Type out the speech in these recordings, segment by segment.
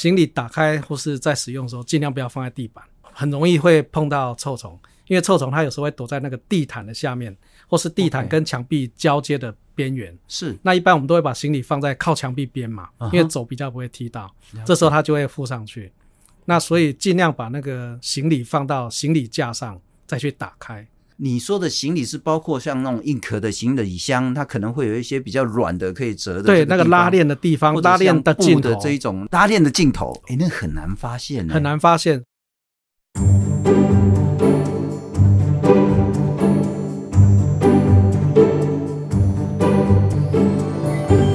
行李打开或是在使用的时候，尽量不要放在地板，很容易会碰到臭虫。因为臭虫它有时候会躲在那个地毯的下面，或是地毯跟墙壁交接的边缘。是，那一般我们都会把行李放在靠墙壁边嘛，因为走比较不会踢到。这时候它就会附上去。那所以尽量把那个行李放到行李架上，再去打开。你说的行李是包括像那种硬壳的行李箱，它可能会有一些比较软的可以折的。对，那个拉链的地方，拉链的尽头的这一种拉链的尽头，哎，那很难发现呢，很难发现。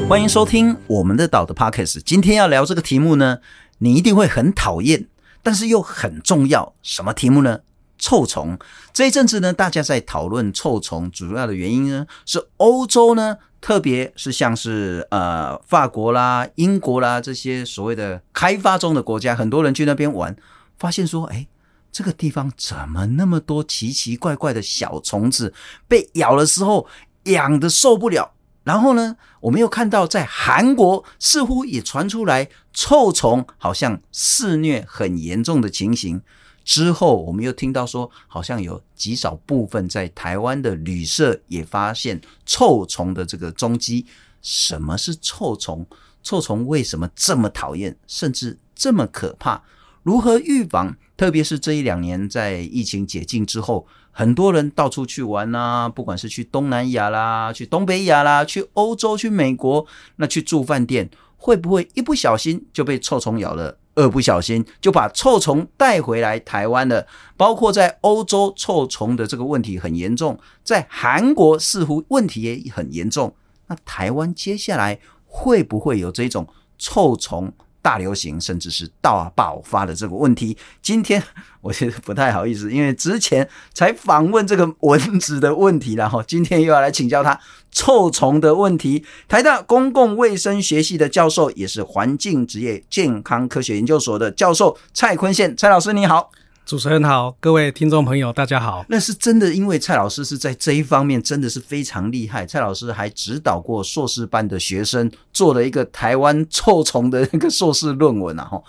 欢迎收听我们的岛的 Podcast。今天要聊这个题目呢，你一定会很讨厌，但是又很重要。什么题目呢？臭虫。这一阵子呢，大家在讨论臭虫，主要的原因呢是欧洲呢，特别是像是呃法国啦、英国啦这些所谓的开发中的国家，很多人去那边玩，发现说，哎，这个地方怎么那么多奇奇怪怪的小虫子，被咬的时候痒得受不了。然后呢，我们又看到在韩国似乎也传出来臭虫好像肆虐很严重的情形。之后我们又听到说，好像有极少部分在台湾的旅社也发现臭虫的这个踪迹。什么是臭虫？臭虫为什么这么讨厌，甚至这么可怕？如何预防？特别是这一两年在疫情解禁之后。很多人到处去玩呐，不管是去东南亚啦，去东北亚啦，去欧洲，去美国，那去住饭店，会不会一不小心就被臭虫咬了？二不小心就把臭虫带回来台湾了？包括在欧洲，臭虫的这个问题很严重，在韩国似乎问题也很严重。那台湾接下来会不会有这种臭虫大流行，甚至是大爆发的这个问题，今天我觉得不太好意思，因为之前才访问这个蚊子的问题，然后今天又要来请教他臭虫的问题。台大公共卫生学系的教授，也是环境职业健康科学研究所的教授蔡坤宪，蔡老师你好。主持人好，各位听众朋友，大家好。那是真的，因为蔡老师是在这一方面真的是非常厉害。蔡老师还指导过硕士班的学生，做了一个台湾臭虫的那个硕士论文啊。哈，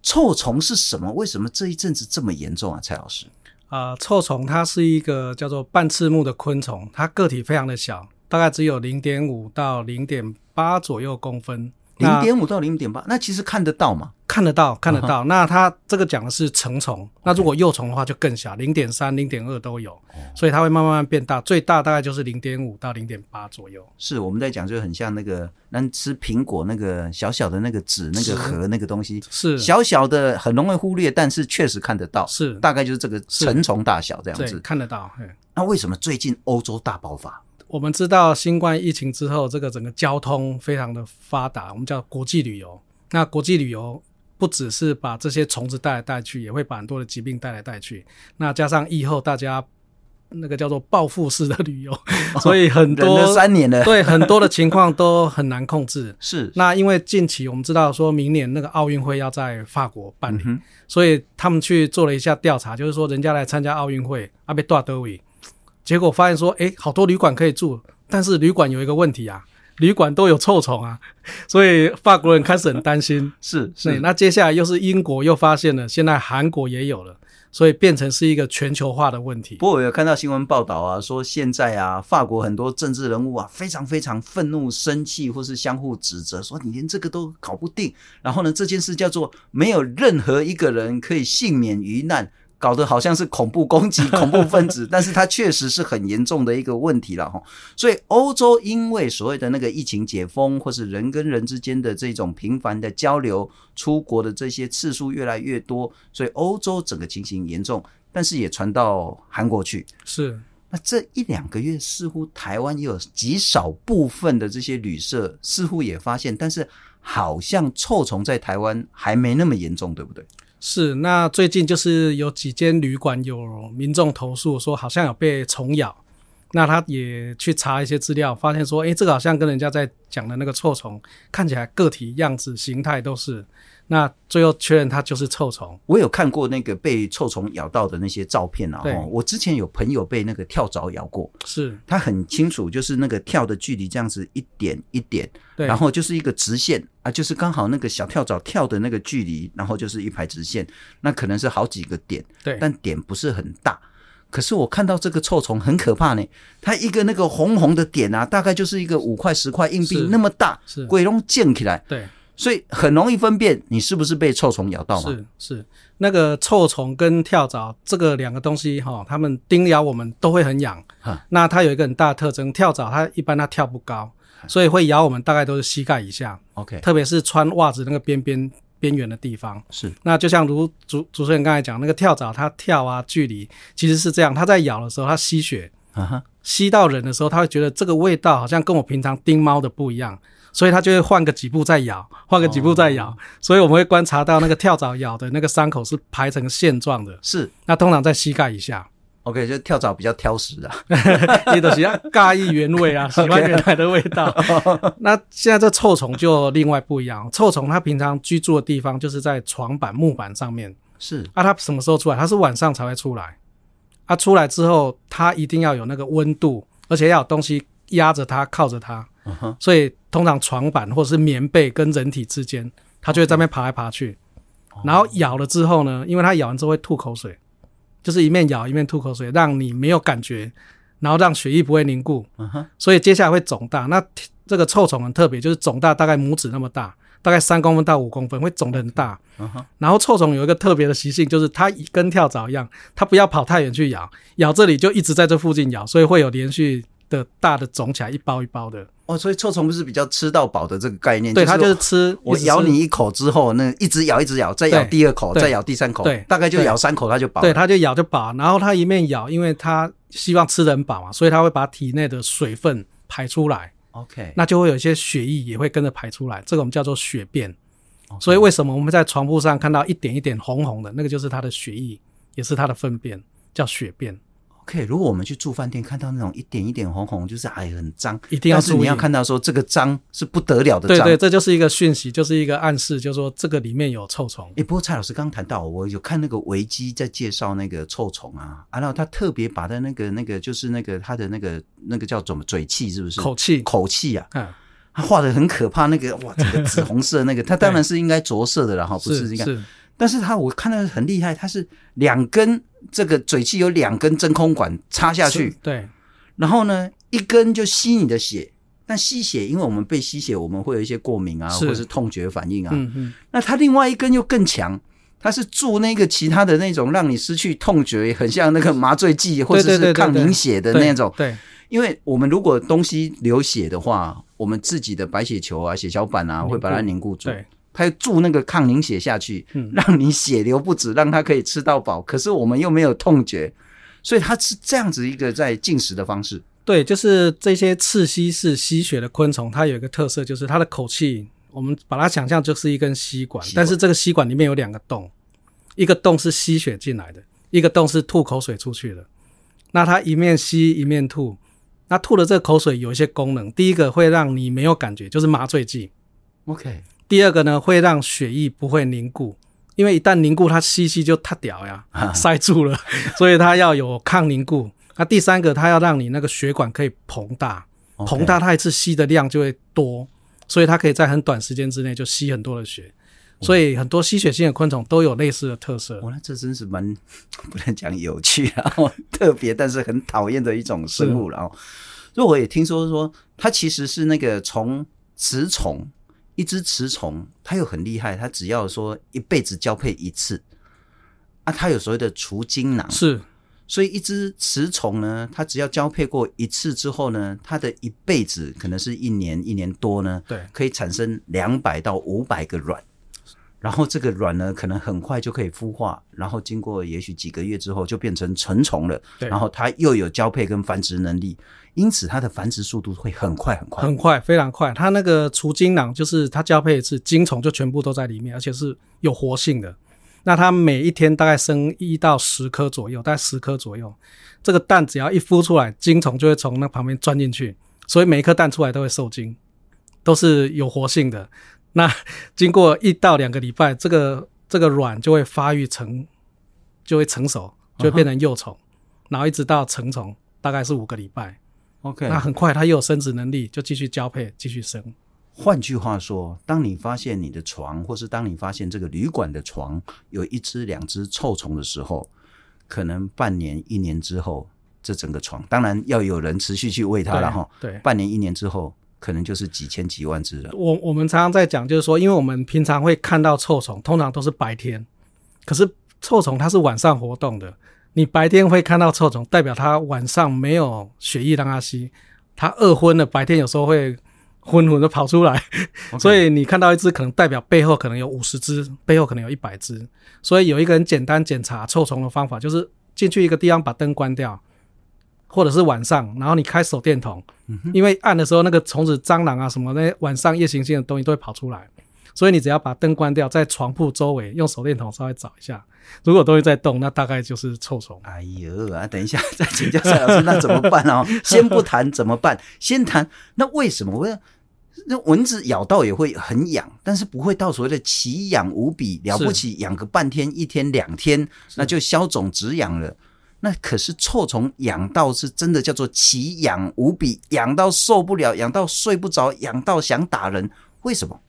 臭虫是什么？为什么这一阵子这么严重啊？蔡老师啊、呃，臭虫它是一个叫做半翅目的昆虫，它个体非常的小，大概只有零点五到零点八左右公分。零点五到零点八，那其实看得到吗？看得到，看得到。Uh -huh. 那它这个讲的是成虫，那如果幼虫的话就更小，零点三、零点二都有，oh. 所以它会慢慢变大，最大大概就是零点五到零点八左右。是我们在讲，就很像那个，那吃苹果那个小小的那个籽那个核那个东西，是小小的，很容易忽略，但是确实看得到，是大概就是这个成虫大小这样子，看得到。那为什么最近欧洲大爆发？我们知道新冠疫情之后，这个整个交通非常的发达，我们叫国际旅游。那国际旅游不只是把这些虫子带来带去，也会把很多的疾病带来带去。那加上疫后大家那个叫做报复式的旅游，所以很多三年了，对很多的情况都很难控制。是。那因为近期我们知道说明年那个奥运会要在法国办理，嗯，所以他们去做了一下调查，就是说人家来参加奥运会，阿被多德维。结果发现说，哎，好多旅馆可以住，但是旅馆有一个问题啊，旅馆都有臭虫啊，所以法国人开始很担心。是是，那接下来又是英国又发现了，现在韩国也有了，所以变成是一个全球化的问题。不过我有看到新闻报道啊，说现在啊，法国很多政治人物啊，非常非常愤怒、生气，或是相互指责，说你连这个都搞不定。然后呢，这件事叫做没有任何一个人可以幸免于难。搞得好像是恐怖攻击、恐怖分子，但是它确实是很严重的一个问题了哈。所以欧洲因为所谓的那个疫情解封，或是人跟人之间的这种频繁的交流、出国的这些次数越来越多，所以欧洲整个情形严重，但是也传到韩国去。是，那这一两个月，似乎台湾也有极少部分的这些旅社似乎也发现，但是好像臭虫在台湾还没那么严重，对不对？是，那最近就是有几间旅馆有民众投诉说好像有被虫咬，那他也去查一些资料，发现说，诶，这个好像跟人家在讲的那个臭虫看起来个体样子形态都是，那最后确认它就是臭虫。我有看过那个被臭虫咬到的那些照片啊。哦，我之前有朋友被那个跳蚤咬过，是他很清楚，就是那个跳的距离这样子一点一点，对，然后就是一个直线啊，就是刚好那个小跳蚤跳的那个距离，然后就是一排直线，那可能是好几个点，对，但点不是很大。可是我看到这个臭虫很可怕呢，它一个那个红红的点啊，大概就是一个五块十块硬币那么大，是鬼龙溅起来，对。所以很容易分辨你是不是被臭虫咬到嘛？是是，那个臭虫跟跳蚤这个两个东西哈，它们叮咬我们都会很痒。那它有一个很大的特征，跳蚤它一般它跳不高，所以会咬我们大概都是膝盖以下。OK，特别是穿袜子那个边边边缘的地方。是。那就像如主主持人刚才讲，那个跳蚤它跳啊，距离其实是这样，它在咬的时候它吸血，吸到人的时候，它会觉得这个味道好像跟我平常叮猫的不一样。所以它就会换个几步再咬，换个几步再咬，哦，所以我们会观察到那个跳蚤咬的那个伤口是排成线状的。是，那通常在膝盖以下。OK，就跳蚤比较挑食啊，你都喜欢尬意原味啊，喜欢原来的味道。那现在这臭虫就另外不一样，臭虫它平常居住的地方就是在床板、木板上面。是，啊，它什么时候出来？它是晚上才会出来。它、啊、出来之后，它一定要有那个温度，而且要有东西压着它，靠着它。Uh -huh. 所以通常床板或者是棉被跟人体之间，它就会在那边爬来爬去.然后咬了之后呢，因为它咬完之后会吐口水，就是一面咬一面吐口水，让你没有感觉，然后让血液不会凝固。Uh -huh. 所以接下来会肿大。那这个臭虫很特别，就是肿大大概拇指那么大，大概三公分到五公分，会肿得很大。Uh -huh. 然后臭虫有一个特别的习性，就是它跟跳蚤一样，它不要跑太远去咬，咬这里就一直在这附近咬，所以会有连续的大的肿起来一包一包的。哦，所以臭虫不是比较吃到饱的这个概念？对，它就是吃。我咬你一口之后，那一直咬，一直咬，再咬第二口，再咬第三口，对，大概就咬三口，它就饱。对，它就咬就饱。然后它一面咬，因为它希望吃的很饱嘛，所以它会把体内的水分排出来。OK，那就会有一些血液也会跟着排出来，这个我们叫做血便。所以为什么我们在床铺上看到一点一点红红的，那个就是它的血液，也是它的粪便，叫血便。OK，如果我们去住饭店，看到那种一点一点红红，就是哎很脏，一定要注意。你要看到说这个脏是不得了的脏，对对，这就是一个讯息，就是一个暗示，就是说这个里面有臭虫。哎，不过蔡老师刚谈到，我有看那个维基在介绍那个臭虫啊，啊，然后他特别把他那个那个就是那个他的那个那个叫怎么嘴气是不是？口气口气啊，嗯，他画的很可怕，那个哇，这个紫红色那个，他 当然是应该着色的，然后不是应该。但是它我看到很厉害，它是两根这个嘴器有两根真空管插下去，对，然后呢一根就吸你的血，但吸血，因为我们被吸血，我们会有一些过敏啊，或者是痛觉反应啊，嗯嗯，那它另外一根又更强，它是注那个其他的那种让你失去痛觉，很像那个麻醉剂或者是抗凝血的那种，对，因为我们如果东西流血的话，我们自己的白血球啊、血小板啊会把它凝固住。对。他要注那个抗凝血下去，让你血流不止，让他可以吃到饱。可是我们又没有痛觉，所以它是这样子一个在进食的方式。对，就是这些刺吸式吸血的昆虫，它有一个特色，就是它的口气，我们把它想象就是一根吸管，吸管，但是这个吸管里面有两个洞，一个洞是吸血进来的，一个洞是吐口水出去的。那它一面吸一面吐，那吐的这个口水有一些功能，第一个会让你没有感觉，就是麻醉剂。OK。第二个呢，会让血液不会凝固，因为一旦凝固，它吸吸就塌掉呀，塞住了，所以它要有抗凝固。那第三个，它要让你那个血管可以膨大，膨大，它一次吸的量就会多，所以它可以在很短时间之内就吸很多的血。所以很多吸血性的昆虫都有类似的特色。哇，那这真是蛮 不能讲有趣，然后特别，但是很讨厌的一种生物。了哦，所以我也听说说，它其实是那个从雌虫。一只雌虫，它又很厉害，它只要说一辈子交配一次啊，它有所谓的除精囊，是，所以一只雌虫呢，它只要交配过一次之后呢，它的一辈子可能是一年一年多呢，对，可以产生两百到五百个卵，然后这个卵呢，可能很快就可以孵化，然后经过也许几个月之后就变成成虫了，对，然后它又有交配跟繁殖能力。因此，它的繁殖速度会很快很快，很快，非常快。它那个除精囊就是它交配一次，精虫就全部都在里面，而且是有活性的。那它每一天大概生一到十颗左右，大概十颗左右。这个蛋只要一孵出来，精虫就会从那旁边钻进去，所以每一颗蛋出来都会受精，都是有活性的。那经过一到两个礼拜，这个这个卵就会发育成，就会成熟，就会变成幼虫然后一直到成虫，大概是五个礼拜。OK，那很快它又有生殖能力，就继续交配，继续生。换句话说，当你发现你的床，或是当你发现这个旅馆的床有一只、两只臭虫的时候，可能半年、一年之后，这整个床当然要有人持续去喂它了哈。对，半年、一年之后，可能就是几千、几万只了。我我们常常在讲，就是说，因为我们平常会看到臭虫，通常都是白天，可是臭虫它是晚上活动的。你白天会看到臭虫，代表它晚上没有血液让它吸，它饿昏了，白天有时候会。昏昏的跑出来.所以你看到一只，可能代表背后可能有五十只，背后可能有一百只。所以有一个很简单检查臭虫的方法，就是进去一个地方把灯关掉，或者是晚上，然后你开手电筒，嗯、因为暗的时候那个虫子、蟑螂啊什么那些，晚上夜行性的东西都会跑出来。所以你只要把灯关掉，在床铺周围用手电筒稍微找一下，如果东西在动，那大概就是臭虫。哎呦啊，等一下再请教蔡老师，那怎么办 哦？先不谈怎么办，先谈那为什么我要？那蚊子咬到也会很痒，但是不会到所谓的奇痒无比了不起，痒个半天、一天、两天，那就消肿止痒了。那可是臭虫痒到是真的叫做奇痒无比，痒到受不了，痒到睡不着，痒到想打人。为什么？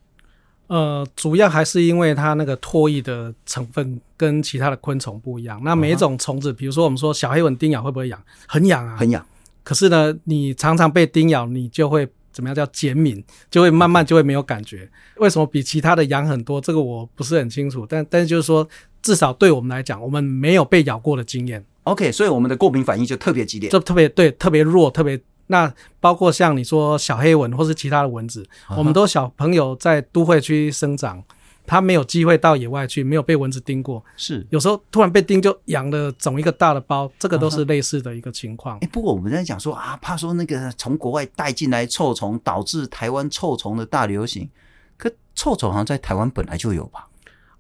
呃，主要还是因为它那个唾液的成分跟其他的昆虫不一样。那每一种虫子，比如说我们说小黑蚊叮咬会不会痒？很痒啊，很痒。可是呢，你常常被叮咬，你就会。怎么样叫减敏？就会慢慢就会没有感觉。为什么比其他的痒很多？这个我不是很清楚。但但是就是说，至少对我们来讲，我们没有被咬过的经验。OK，所以我们的过敏反应就特别激烈，就特别对，特别弱，特别。那包括像你说小黑蚊或是其他的蚊子，我们都小朋友在都会区生长。他没有机会到野外去，没有被蚊子叮过，是有时候突然被叮就痒的肿一个大的包，这个都是类似的一个情况。哎、uh 不过我们在讲说啊，怕说那个从国外带进来臭虫导致台湾臭虫的大流行，可臭虫好像在台湾本来就有吧？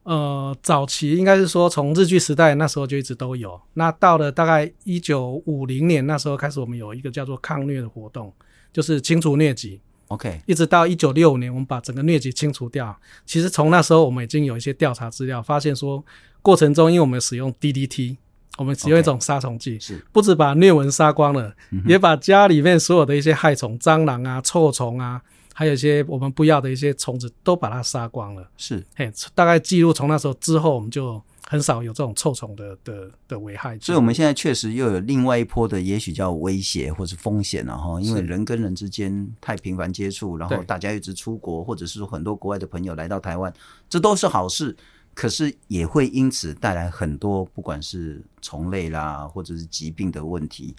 呃，早期应该是说从日据时代那时候就一直都有，那到了大概一九五零年那时候开始，我们有一个叫做抗疟的活动，就是清除疟疾。OK，一直到一九六五年，我们把整个疟疾清除掉。其实从那时候，我们已经有一些调查资料，发现说过程中，因为我们使用 DDT，我们使用一种杀虫剂，是、不止把疟蚊杀光了、嗯，也把家里面所有的一些害虫、蟑螂啊、臭虫啊，还有一些我们不要的一些虫子，都把它杀光了。是，嘿，大概记录从那时候之后，我们就。很少有这种臭虫的的的危害，所以我们现在确实又有另外一波的，也许叫威胁或是风险了哈。因为人跟人之间太频繁接触，然后大家一直出国，或者是说很多国外的朋友来到台湾，这都是好事。可是也会因此带来很多不管是虫类啦，或者是疾病的问题。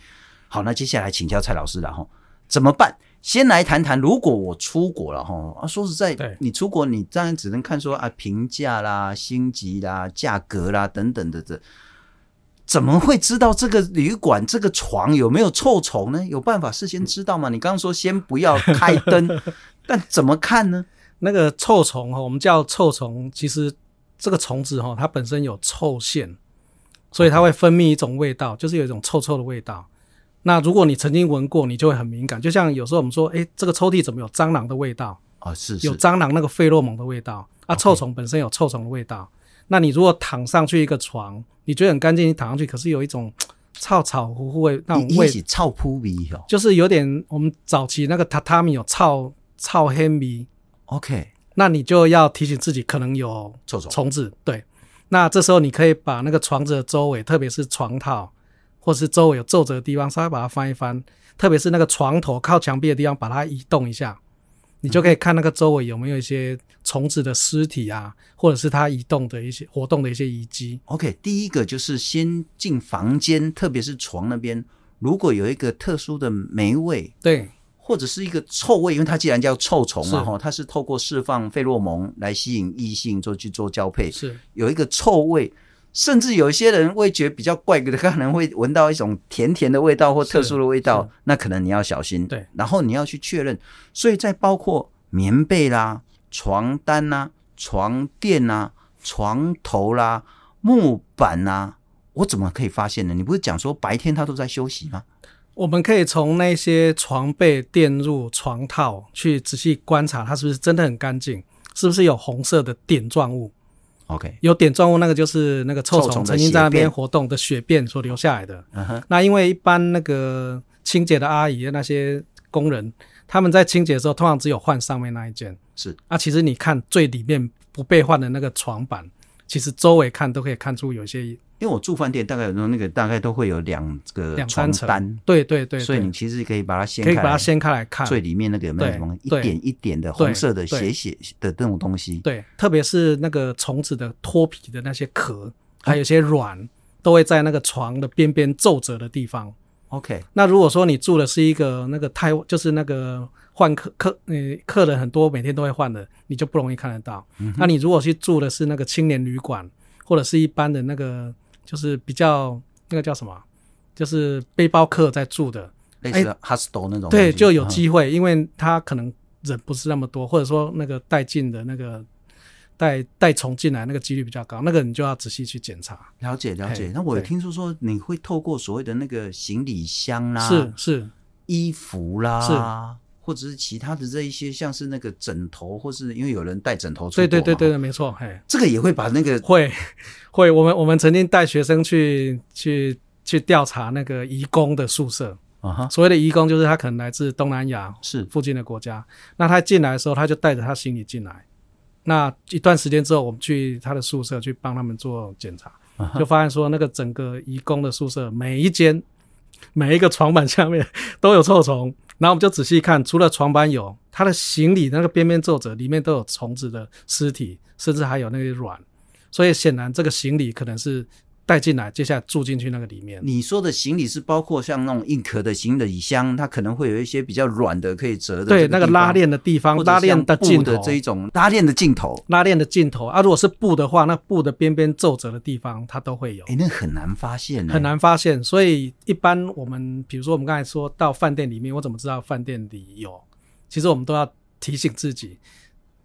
好，那接下来请教蔡老师了哈，怎么办？先来谈谈，如果我出国了哈啊，说实在，你出国你当然只能看说啊评价啦、星级啦、价格啦等等的这，怎么会知道这个旅馆这个床有没有臭虫呢？有办法事先知道吗？你刚刚说先不要开灯，但怎么看呢？那个臭虫哈，我们叫臭虫，其实这个虫子哈，它本身有臭腺，所以它会分泌一种味道，就是有一种臭臭的味道。那如果你曾经闻过，你就会很敏感。就像有时候我们说，诶，这个抽屉怎么有蟑螂的味道啊？是，是有蟑螂那个费洛蒙的味道啊。臭虫本身有臭虫的味道。那你如果躺上去一个床，你觉得很干净，你躺上去，可是有一种臭草糊糊味那种味，臭扑鼻哦，就是有点我们早期那个榻榻米有臭臭黑米。OK，那你就要提醒自己可能有臭虫虫子。对，那这时候你可以把那个床子的周围，特别是床套。或是周围有皱褶的地方，稍微把它翻一翻，特别是那个床头靠墙壁的地方，把它移动一下，你就可以看那个周围有没有一些虫子的尸体啊，或者是它移动的一些活动的一些遗迹。OK，第一个就是先进房间，特别是床那边，如果有一个特殊的霉味，对，或者是一个臭味，因为它既然叫臭虫嘛，哈，它是透过释放费洛蒙来吸引异性做去做交配，是有一个臭味。甚至有一些人味觉比较怪的，可能会闻到一种甜甜的味道或特殊的味道，那可能你要小心。对，然后你要去确认。所以在包括棉被啦、床单呐、床垫呐、床头啦、木板呐，我怎么可以发现呢？你不是讲说白天他都在休息吗？我们可以从那些床被垫入床套去仔细观察，它是不是真的很干净。是不是有红色的点状物？OK，有点状物，那个就是那个臭虫曾经在那边活动的血便所留下来的。嗯哼，那因为一般那个清洁的阿姨那些工人，他们在清洁的时候，通常只有换上面那一件。是啊，其实你看最里面不被换的那个床板，其实周围看都可以看出有些。因为我住饭店，大概有时候那个大概都会有两个两三床单，对对对，所以你其实可以把它掀开，可以把它掀开来看，最里面那个有没有什么一点一点的红色的血血的这种东西？对，特别是那个虫子的脱皮的那些壳，还有一些卵，都会在那个床的边边皱褶的地方。OK，那如果说你住的是一个那个太，就是那个换客客呃客人很多，每天都会换的，你就不容易看得到。嗯、那你如果去住的是那个青年旅馆，或者是一般的那个。就是比较那个叫什么，就是背包客在住的，类似 hostel 那种。对，就有机会，因为他可能人不是那么多，或者说那个带进的那个带带虫进来那个几率比较高，那个你就要仔细去检查。了解了解。那我有听说说你会透过所谓的那个行李箱啦，是是衣服啦，是。或者是其他的这一些，像是那个枕头，或是因为有人带枕头出对对对对，没错，嘿，这个也会把那个会 会，我们我们曾经带学生去去去调查那个移工的宿舍啊哈，所谓的移工就是他可能来自东南亚是。附近的国家，那他进来的时候他就带着他行李进来，那一段时间之后我们去他的宿舍去帮他们做检查，就发现说那个整个移工的宿舍每一间每一个床板下面 都有臭虫。然后我们就仔细看，除了床板有，他的行李那个边边皱褶里面都有虫子的尸体，甚至还有那些卵，所以显然这个行李可能是带进来，接下来住进去那个里面。你说的行李是包括像那种硬壳的行李箱，它可能会有一些比较软的可以折的，对，那个拉链的地方，拉链的尽头这一种拉链的尽头，拉链的尽头啊，如果是布的话，那布的边边皱褶的地方它都会有。哎，那很难发现，很难发现。所以一般我们比如说我们刚才说到饭店里面，我怎么知道饭店里有？其实我们都要提醒自己，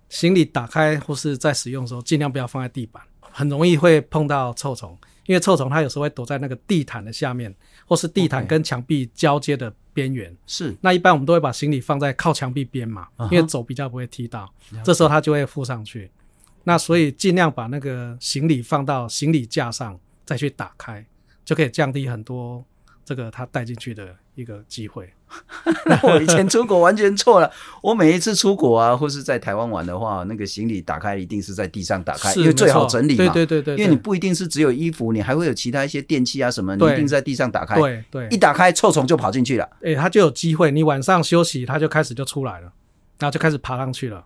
行李打开或是在使用的时候，尽量不要放在地板，很容易会碰到臭虫。因为臭虫它有时候会躲在那个地毯的下面，或是地毯跟墙壁交接的边缘。是，那一般我们都会把行李放在靠墙壁边嘛，因为走比较不会踢到，这时候它就会附上去。那所以尽量把那个行李放到行李架上，再去打开，就可以降低很多这个它带进去的一个机会。我以前出国完全错了。我每一次出国啊，或是在台湾玩的话，那个行李打开一定是在地上打开，因为最好整理嘛。对对对对，因为你不一定是只有衣服，你还会有其他一些电器啊什么，你一定在地上打开。对对，一打开臭虫就跑进去了。哎，它就有机会。你晚上休息，它就开始就出来了，然后就开始爬上去了。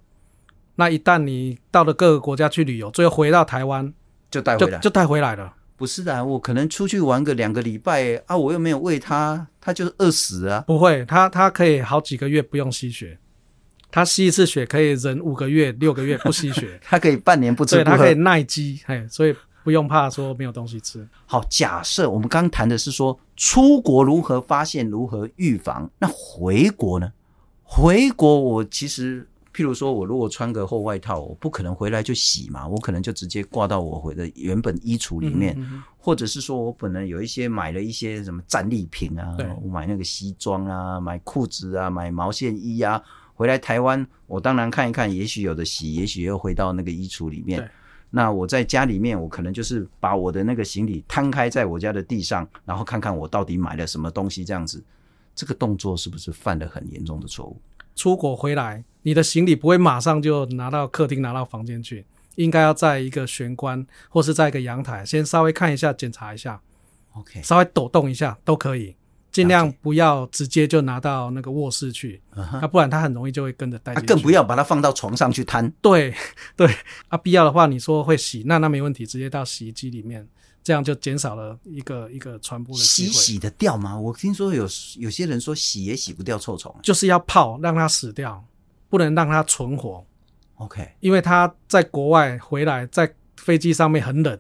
那一旦你到了各个国家去旅游，最后回到台湾，就带回来，就带回来了。不是的，我可能出去玩个两个礼拜啊，我又没有喂它，它就是饿死啊。不会，它它可以好几个月不用吸血，它吸一次血可以忍五个月、六个月不吸血，它可以半年不吃不，对，它可以耐饥，嘿，所以不用怕说没有东西吃。好，假设我们刚刚谈的是说出国如何发现、如何预防，那回国呢？回国我其实。譬如说，我如果穿个厚外套，我不可能回来就洗嘛，我可能就直接挂到我回的原本衣橱里面，嗯嗯、或者是说我本来有一些买了一些什么战利品啊，我买那个西装啊，买裤子啊，买毛线衣啊，回来台湾，我当然看一看，也许有的洗，也许又回到那个衣橱里面。那我在家里面，我可能就是把我的那个行李摊开在我家的地上，然后看看我到底买了什么东西，这样子，这个动作是不是犯了很严重的错误？出国回来，你的行李不会马上就拿到客厅、拿到房间去，应该要在一个玄关或是在一个阳台，先稍微看一下、检查一下，OK，稍微抖动一下都可以，尽量不要直接就拿到那个卧室去，那、uh huh. 啊、不然它很容易就会跟着带进去。更不要把它放到床上去摊。对对，啊，必要的话，你说会洗，那那没问题，直接到洗衣机里面。这样就减少了一个一个传播的机会。洗洗得掉吗？我听说有有些人说洗也洗不掉臭虫，就是要泡让它死掉，不能让它存活。OK，因为它在国外回来，在飞机上面很冷，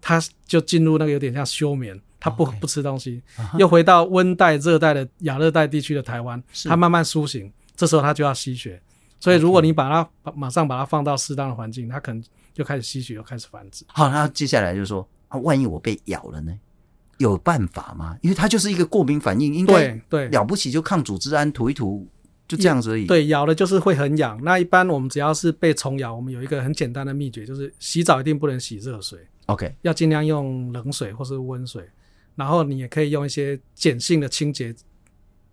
它就进入那个有点像休眠，它不 Okay. 不吃东西，uh huh. 又回到温带、热带的亚热带地区的台湾，是它慢慢苏醒，这时候它就要吸血。所以如果你把它 Okay. 马上把它放到适当的环境，它可能就开始吸血，又开始繁殖。好，那接下来就是说。啊，万一我被咬了呢？有办法吗？因为它就是一个过敏反应，应该对对了不起就抗组织胺涂一涂就这样子而已。对，咬了就是会很痒。那一般我们只要是被虫咬，我们有一个很简单的秘诀，就是洗澡一定不能洗热水，OK，要尽量用冷水或是温水。然后你也可以用一些碱性的清洁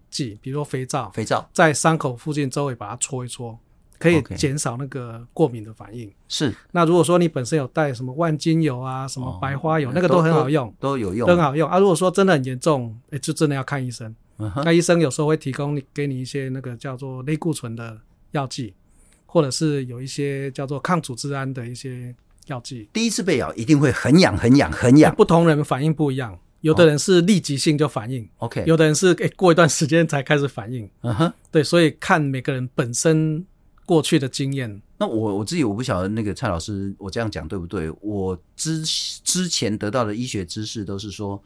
剂，比如说肥皂，肥皂在伤口附近周围把它搓一搓，可以减少那个过敏的反应。是。那如果说你本身有带什么万金油啊、什么白花油，哦、那个都很好用，都，都有用，都很好用啊。如果说真的很严重，诶就真的要看医生。Uh huh. 那医生有时候会提供你给你一些那个叫做类固醇的药剂，或者是有一些叫做抗组织胺的一些药剂。第一次被咬一定会很痒、很痒、很痒，不同人反应不一样。有的人是立即性就反应，OK，有的人是诶过一段时间才开始反应，嗯哼、uh，huh. 对，所以看每个人本身过去的经验。那我我自己我不晓得那个蔡老师，我这样讲对不对？我之之前得到的医学知识都是说，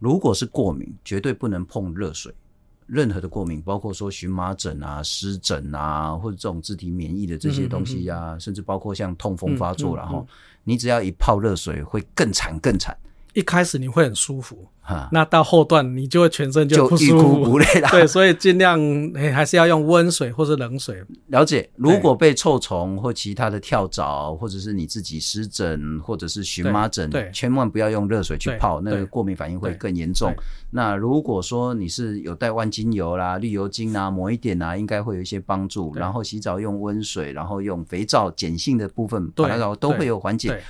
如果是过敏，绝对不能碰热水。任何的过敏，包括说荨麻疹啊、湿疹啊，或者这种自体免疫的这些东西呀、啊，嗯嗯嗯甚至包括像痛风发作，然后、嗯嗯嗯、你只要一泡热水，会更惨更惨。一开始你会很舒服，哈，那到后段你就会全身就不舒服。对，所以尽量还是要用温水或是冷水。了解，如果被臭虫或其他的跳蚤，或者是你自己湿疹或者是荨麻疹，对，千万不要用热水去泡，那个过敏反应会更严重。那如果说你是有带万金油啦、绿油精啊，抹一点啊，应该会有一些帮助。然后洗澡用温水，然后用肥皂碱性的部分，对，都会有缓解。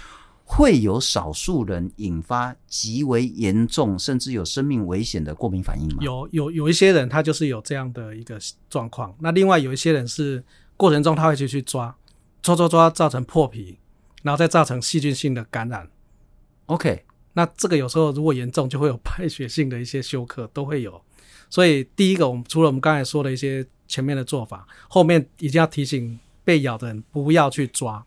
会有少数人引发极为严重，甚至有生命危险的过敏反应吗？有有有一些人他就是有这样的一个状况。那另外有一些人是过程中他会去去抓，抓抓抓造成破皮，然后再造成细菌性的感染。OK，那这个有时候如果严重，就会有败血性的一些休克都会有。所以第一个，我们除了我们刚才说的一些前面的做法，后面一定要提醒被咬的人不要去抓。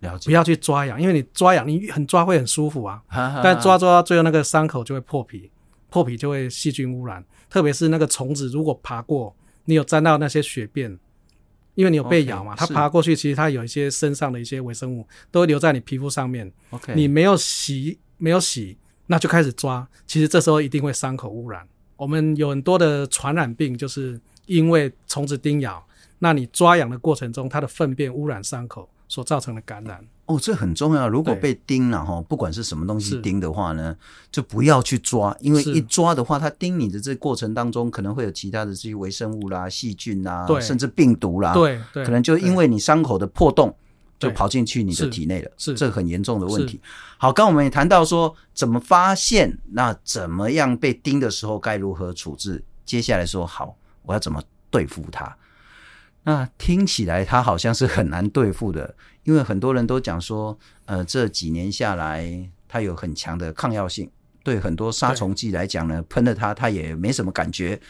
了解，不要去抓痒，因为你抓痒，你很抓会很舒服啊。哈哈哈，但抓抓到最后那个伤口就会破皮，破皮就会细菌污染。特别是那个虫子如果爬过，你有沾到那些血便，因为你有被咬嘛，Okay, 它爬过去，其实它有一些身上的一些微生物都会留在你皮肤上面。OK，你没有洗，没有洗，那就开始抓，其实这时候一定会伤口污染。我们有很多的传染病，就是因为虫子叮咬，那你抓痒的过程中，它的粪便污染伤口。所造成的感染哦，这很重要。如果被叮了哈，不管是什么东西叮的话呢，就不要去抓，因为一抓的话，它叮你的这过程当中，可能会有其他的这些微生物啦、细菌啦，甚至病毒啦，对，对可能就因为你伤口的破洞，就跑进去你的体内了，是这很严重的问题。好，刚我们也谈到说怎么发现，那怎么样被叮的时候该如何处置？接下来说好，我要怎么对付它？那听起来它好像是很难对付的，因为很多人都讲说，呃，这几年下来它有很强的抗药性，对很多杀虫剂来讲呢，喷了它它也没什么感觉。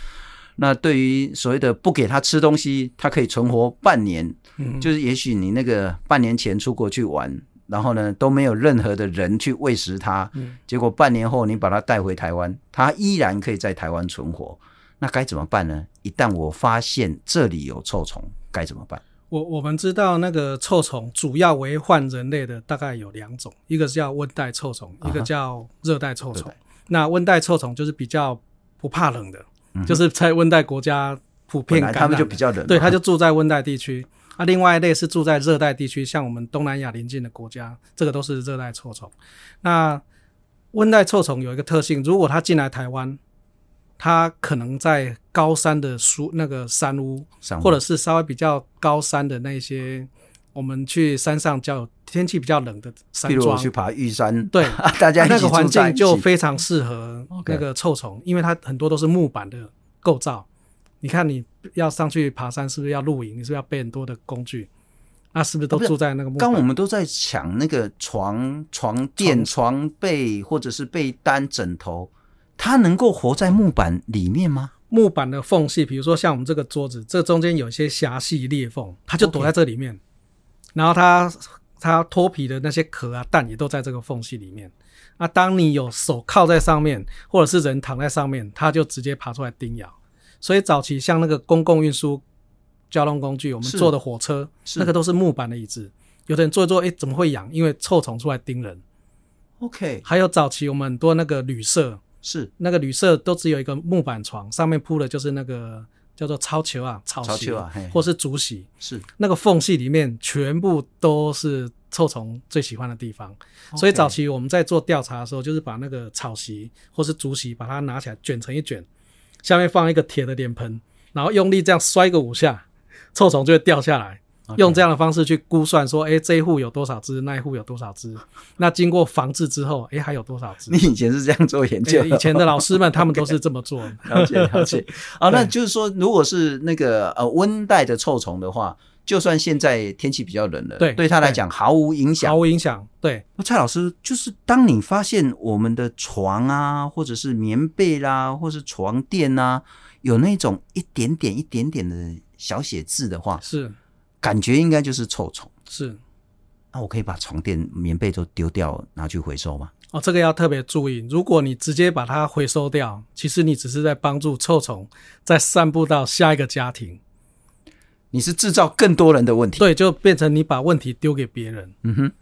那对于所谓的不给它吃东西，它可以存活半年，嗯，就是也许你那个半年前出国去玩，然后呢都没有任何的人去喂食它，嗯，结果半年后你把它带回台湾，它依然可以在台湾存活。那该怎么办呢？一旦我发现这里有臭虫，该怎么办？我我们知道那个臭虫主要为患人类的大概有两种，一个是叫温带臭虫，一个叫热带臭虫。Uh. 那温带臭虫就是比较不怕冷的，嗯、就是在温带国家普遍感染，他们就比较冷，对，它就住在温带地区。啊，另外一类是住在热带地区，像我们东南亚邻近的国家，这个都是热带臭虫。那温带臭虫有一个特性，如果它进来台湾。它可能在高山的树那个山屋，山屋或者是稍微比较高山的那些，我们去山上叫天气比较冷的山庄，比如去爬玉山，对，大家那个环境就非常适合那个臭虫.因为它很多都是木板的构造。你看你要上去爬山，是不是要露营？你是不是要背很多的工具？那是不是都住在那个木板？刚我们都在抢那个床、床垫、床被，或者是被单、枕头。它能够活在木板里面吗？木板的缝隙，比如说像我们这个桌子，这中间有一些狭细裂缝，它就躲在这里面。Okay. 然后它它脱皮的那些壳啊蛋也都在这个缝隙里面。那当你有手靠在上面，或者是人躺在上面，它就直接爬出来叮咬。所以早期像那个公共运输交通工具，我们坐的火车，那个都是木板的椅子。有的人坐一坐，哎，怎么会痒？因为臭虫出来叮人。OK。还有早期我们很多那个旅社。是。那个旅社都只有一个木板床，上面铺的就是那个叫做超球啊，草席啊，或是竹席，是。那个缝隙里面全部都是臭虫最喜欢的地方。所以早期我们在做调查的时候，就是把那个草席或是竹席，把它拿起来卷成一卷，下面放一个铁的脸盆，然后用力这样摔个五下，臭虫就会掉下来。用这样的方式去估算说，哎，这一户有多少只，那一户有多少只？那经过防治之后，哎，还有多少只？你以前是这样做研究？以前的老师们 他们都是这么做。了解了 解。啊，那就是说，如果是那个呃温带的臭虫的话，就算现在天气比较冷了，对，对他来讲毫无影响，毫无影响。对。那蔡老师，就是当你发现我们的床啊，或者是棉被啦，或是床垫啊，有那种一点点、一点点的小写字的话，是。感觉应该就是臭虫，是。那我可以把床垫、棉被都丢掉，拿去回收吗？哦，这个要特别注意。如果你直接把它回收掉，其实你只是在帮助臭虫再散布到下一个家庭，你是制造更多人的问题。对，就变成你把问题丢给别人。嗯哼。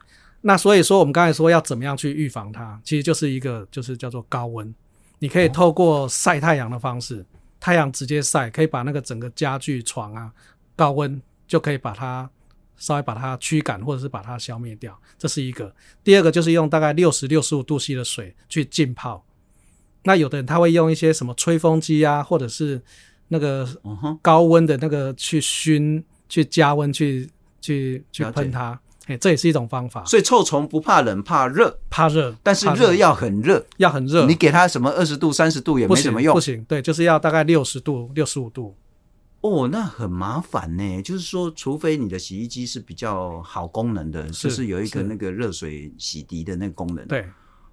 那所以说，我们刚才说要怎么样去预防它，其实就是一个就是叫做高温。你可以透过晒太阳的方式，哦、太阳直接晒，可以把那个整个家具、床啊高温。就可以把它稍微把它驱赶，或者是把它消灭掉，这是一个。第二个就是用大概六十六十五度 C 的水去浸泡。那有的人他会用一些什么吹风机啊，或者是那个高温的那个去熏、去加温、去去去喷它。哎，这也是一种方法。所以臭虫不怕冷，怕热，怕热，但是热要很热，要很热。你给它什么二十度、三十度也没什么用，不行，不行。对，就是要大概六十度、六十五度。哦，那很麻烦呢。就是说，除非你的洗衣机是比较好功能的，是就是有一个那个热水洗涤的那个功能，对，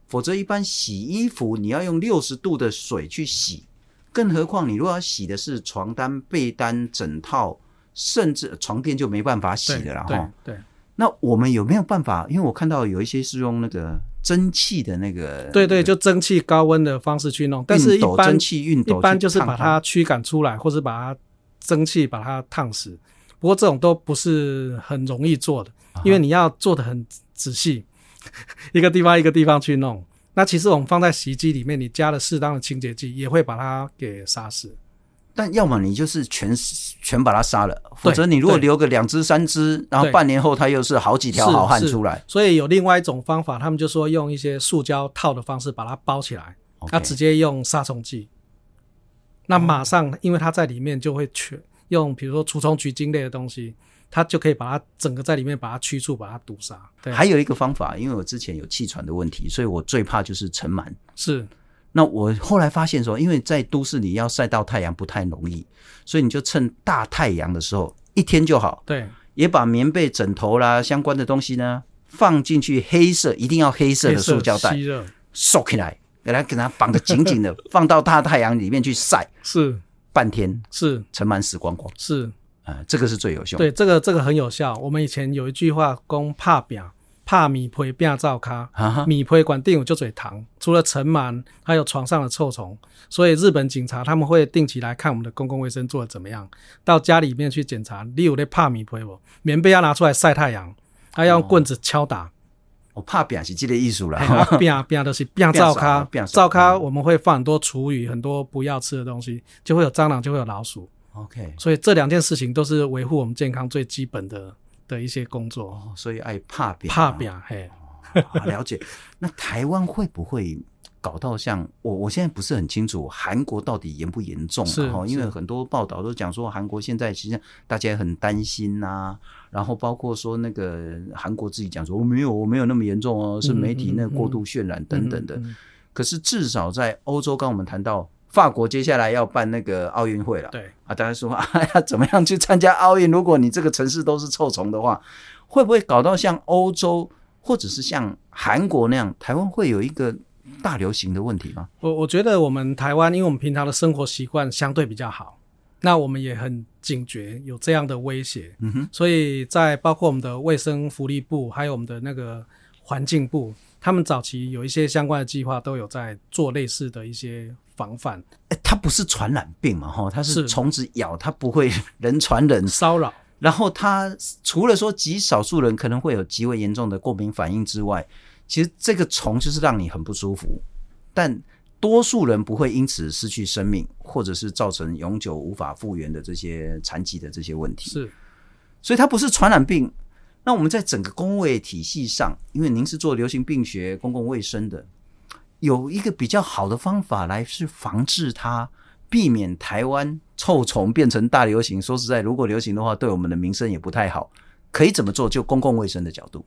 否则一般洗衣服你要用六十度的水去洗，更何况你如果要洗的是床单、被单、枕套，甚至床垫就没办法洗的了哈。对，那我们有没有办法？因为我看到有一些是用那个蒸汽的那个，对对，就蒸汽高温的方式去弄，但是一般蒸汽熨斗一般就是把它驱赶出来，或者把它。蒸汽把它烫死，不过这种都不是很容易做的，因为你要做的很仔细，一个地方一个地方去弄。那其实我们放在洗衣机里面，你加了适当的清洁剂，也会把它给杀死。但要么你就是全全把它杀了，否则你如果留个两只三只，然后半年后它又是好几条好汉出来。所以有另外一种方法，他们就说用一些塑胶套的方式把它包起来，它、okay. 直接用杀虫剂。那马上，因为它在里面就会全用，比如说除虫菊精类的东西，它就可以把它整个在里面把它驱除，把它毒杀。对，还有一个方法，因为我之前有气喘的问题，所以我最怕就是尘螨。是，那我后来发现说，因为在都市里要晒到太阳不太容易，所以你就趁大太阳的时候一天就好。对，也把棉被、枕头啦相关的东西呢放进去，黑色一定要黑色的塑胶袋，吸热收起来。给它给它绑得紧紧的，放到大太阳里面去晒，是半天，是尘螨死光光，是啊、呃，这个是最有效。对，这个这个很有效。我们以前有一句话，讲怕病，怕米胚变灶咖，米胚管定有就嘴糖。除了尘螨，还有床上的臭虫，所以日本警察他们会定期来看我们的公共卫生做得怎么样，到家里面去检查。你有那怕米胚不？棉被要拿出来晒太阳，还要用棍子敲打。哦我怕变是这个艺术了，变变都是变灶咖，灶咖我们会放很多厨余，很多不要吃的东西，就会有蟑螂，就会有老鼠。OK，所以这两件事情都是维护我们健康最基本的的一些工作。哦、所以爱怕变，怕变嘿、哦，了解。那台湾会不会？搞到像我，我现在不是很清楚韩国到底严不严重，然后因为很多报道都讲说韩国现在实际上大家也很担心呐、啊，然后包括说那个韩国自己讲说我没有我没有那么严重哦，是媒体那过度渲染等等的。嗯嗯嗯、可是至少在欧洲，刚我们谈到法国接下来要办那个奥运会了，对啊，大家说啊要怎么样去参加奥运？如果你这个城市都是臭虫的话，会不会搞到像欧洲或者是像韩国那样，台湾会有一个？大流行的问题吗？我我觉得我们台湾，因为我们平常的生活习惯相对比较好，那我们也很警觉有这样的威胁。嗯哼，所以在包括我们的卫生福利部，还有我们的那个环境部，他们早期有一些相关的计划，都有在做类似的一些防范。哎，它不是传染病嘛？哈，它是虫子咬，它不会人传人骚扰。然后它除了说极少数人可能会有极为严重的过敏反应之外。其实这个虫就是让你很不舒服，但多数人不会因此失去生命，或者是造成永久无法复原的这些残疾的这些问题。是，所以它不是传染病。那我们在整个公卫体系上，因为您是做流行病学、公共卫生的，有一个比较好的方法来去防治它，避免台湾臭虫变成大流行。说实在，如果流行的话，对我们的民生也不太好。可以怎么做？就公共卫生的角度。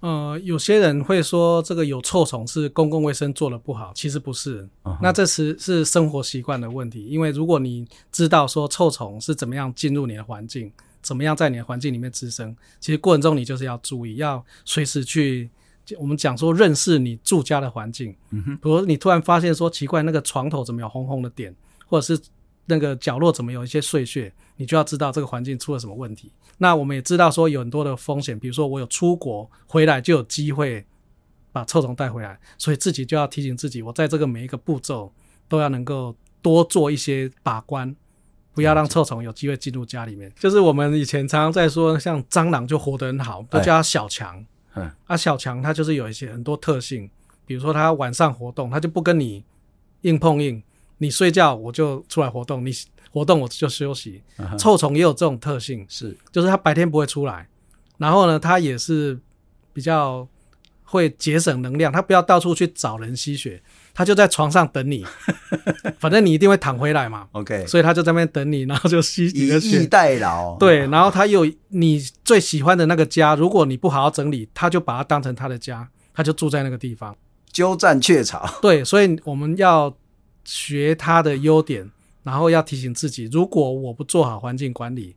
呃，有些人会说这个有臭虫是公共卫生做的不好，其实不是。Uh huh. 那这是是生活习惯的问题。因为如果你知道说臭虫是怎么样进入你的环境，怎么样在你的环境里面滋生，其实过程中你就是要注意，要随时去我们讲说认识你住家的环境。嗯哼、uh，huh. 比如你突然发现说奇怪，那个床头怎么有红红的点，或者是那个角落怎么有一些碎屑，你就要知道这个环境出了什么问题。那我们也知道说有很多的风险，比如说我有出国回来就有机会把臭虫带回来，所以自己就要提醒自己，我在这个每一个步骤都要能够多做一些把关，不要让臭虫有机会进入家里面。就是我们以前常常在说，像蟑螂就活得很好，都叫它小强。嗯，啊，小强它就是有一些很多特性，比如说它晚上活动，它就不跟你硬碰硬，你睡觉我就出来活动，你。活动我就休息，臭虫也有这种特性，是。就是它白天不会出来，然后呢，它也是比较会节省能量，它不要到处去找人吸血，它就在床上等你，反正你一定会躺回来嘛，OK，所以它就在那边等你，然后就吸你的血，以逸待劳，对，然后它有你最喜欢的那个家，如果你不好好整理，它就把它当成它的家，它就住在那个地方，鸠占鹊巢，对，所以我们要学它的优点。然后要提醒自己，如果我不做好环境管理.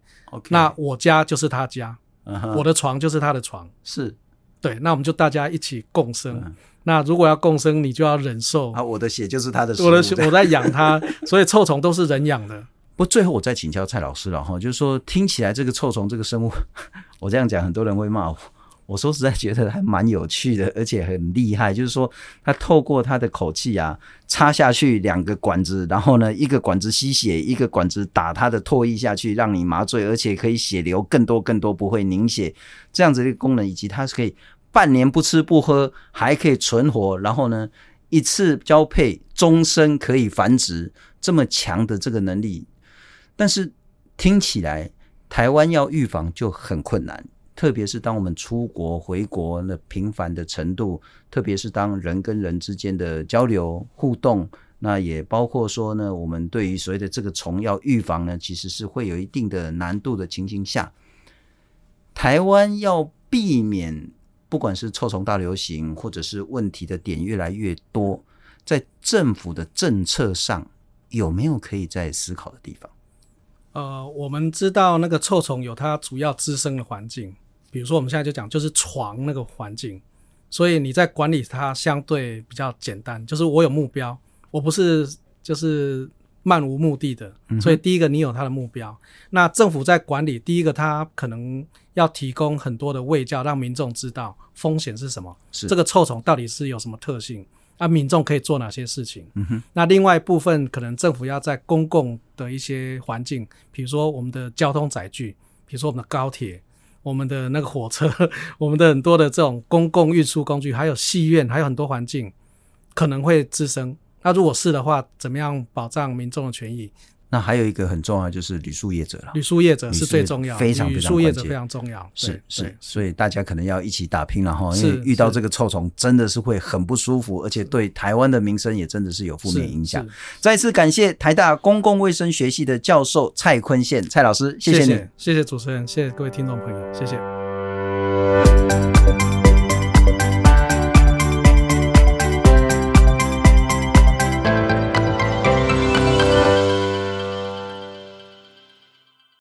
那我家就是他家，uh huh. 我的床就是他的床，是对。那我们就大家一起共生。Uh huh. 那如果要共生，你就要忍受啊，我的血就是他的血，我的血我在养他，所以臭虫都是人养的。不，最后我再请教蔡老师了哈，就是说听起来这个臭虫这个生物，我这样讲很多人会骂我。我说实在觉得还蛮有趣的，而且很厉害。就是说，它透过它的口气啊，插下去两个管子，然后呢，一个管子吸血，一个管子打它的唾液下去，让你麻醉，而且可以血流更多更多，不会凝血。这样子的功能，以及它是可以半年不吃不喝，还可以存活，然后呢，一次交配，终身可以繁殖，这么强的这个能力。但是听起来，台湾要预防就很困难。特别是当我们出国回国那频繁的程度，特别是当人跟人之间的交流互动，那也包括说呢，我们对于所谓的这个虫要预防呢，其实是会有一定的难度的情形下，台湾要避免不管是臭虫大流行，或者是问题的点越来越多，在政府的政策上有没有可以再思考的地方？呃，我们知道那个臭虫有它主要滋生的环境。比如说，我们现在就讲，就是床那个环境，所以你在管理它相对比较简单。就是我有目标，我不是就是漫无目的的。所以第一个，你有它的目标。那政府在管理，第一个，它可能要提供很多的卫教，让民众知道风险是什么，是这个臭虫到底是有什么特性，那民众可以做哪些事情。嗯哼。那另外一部分，可能政府要在公共的一些环境，比如说我们的交通载具，比如说我们的高铁。我们的那个火车，我们的很多的这种公共运输工具，还有戏院，还有很多环境可能会滋生。那如果是的话，怎么样保障民众的权益？那还有一个很重要，就是旅宿业者了。旅宿业者是最重要，非常旅宿业者非常重要。是是，所以大家可能要一起打拼了哈，因为遇到这个臭虫真的是会很不舒服，而且对台湾的民生也真的是有负面影响。再次感谢台大公共卫生学系的教授蔡坤宪蔡老师，谢谢你，谢谢主持人，谢谢各位听众朋友，谢谢。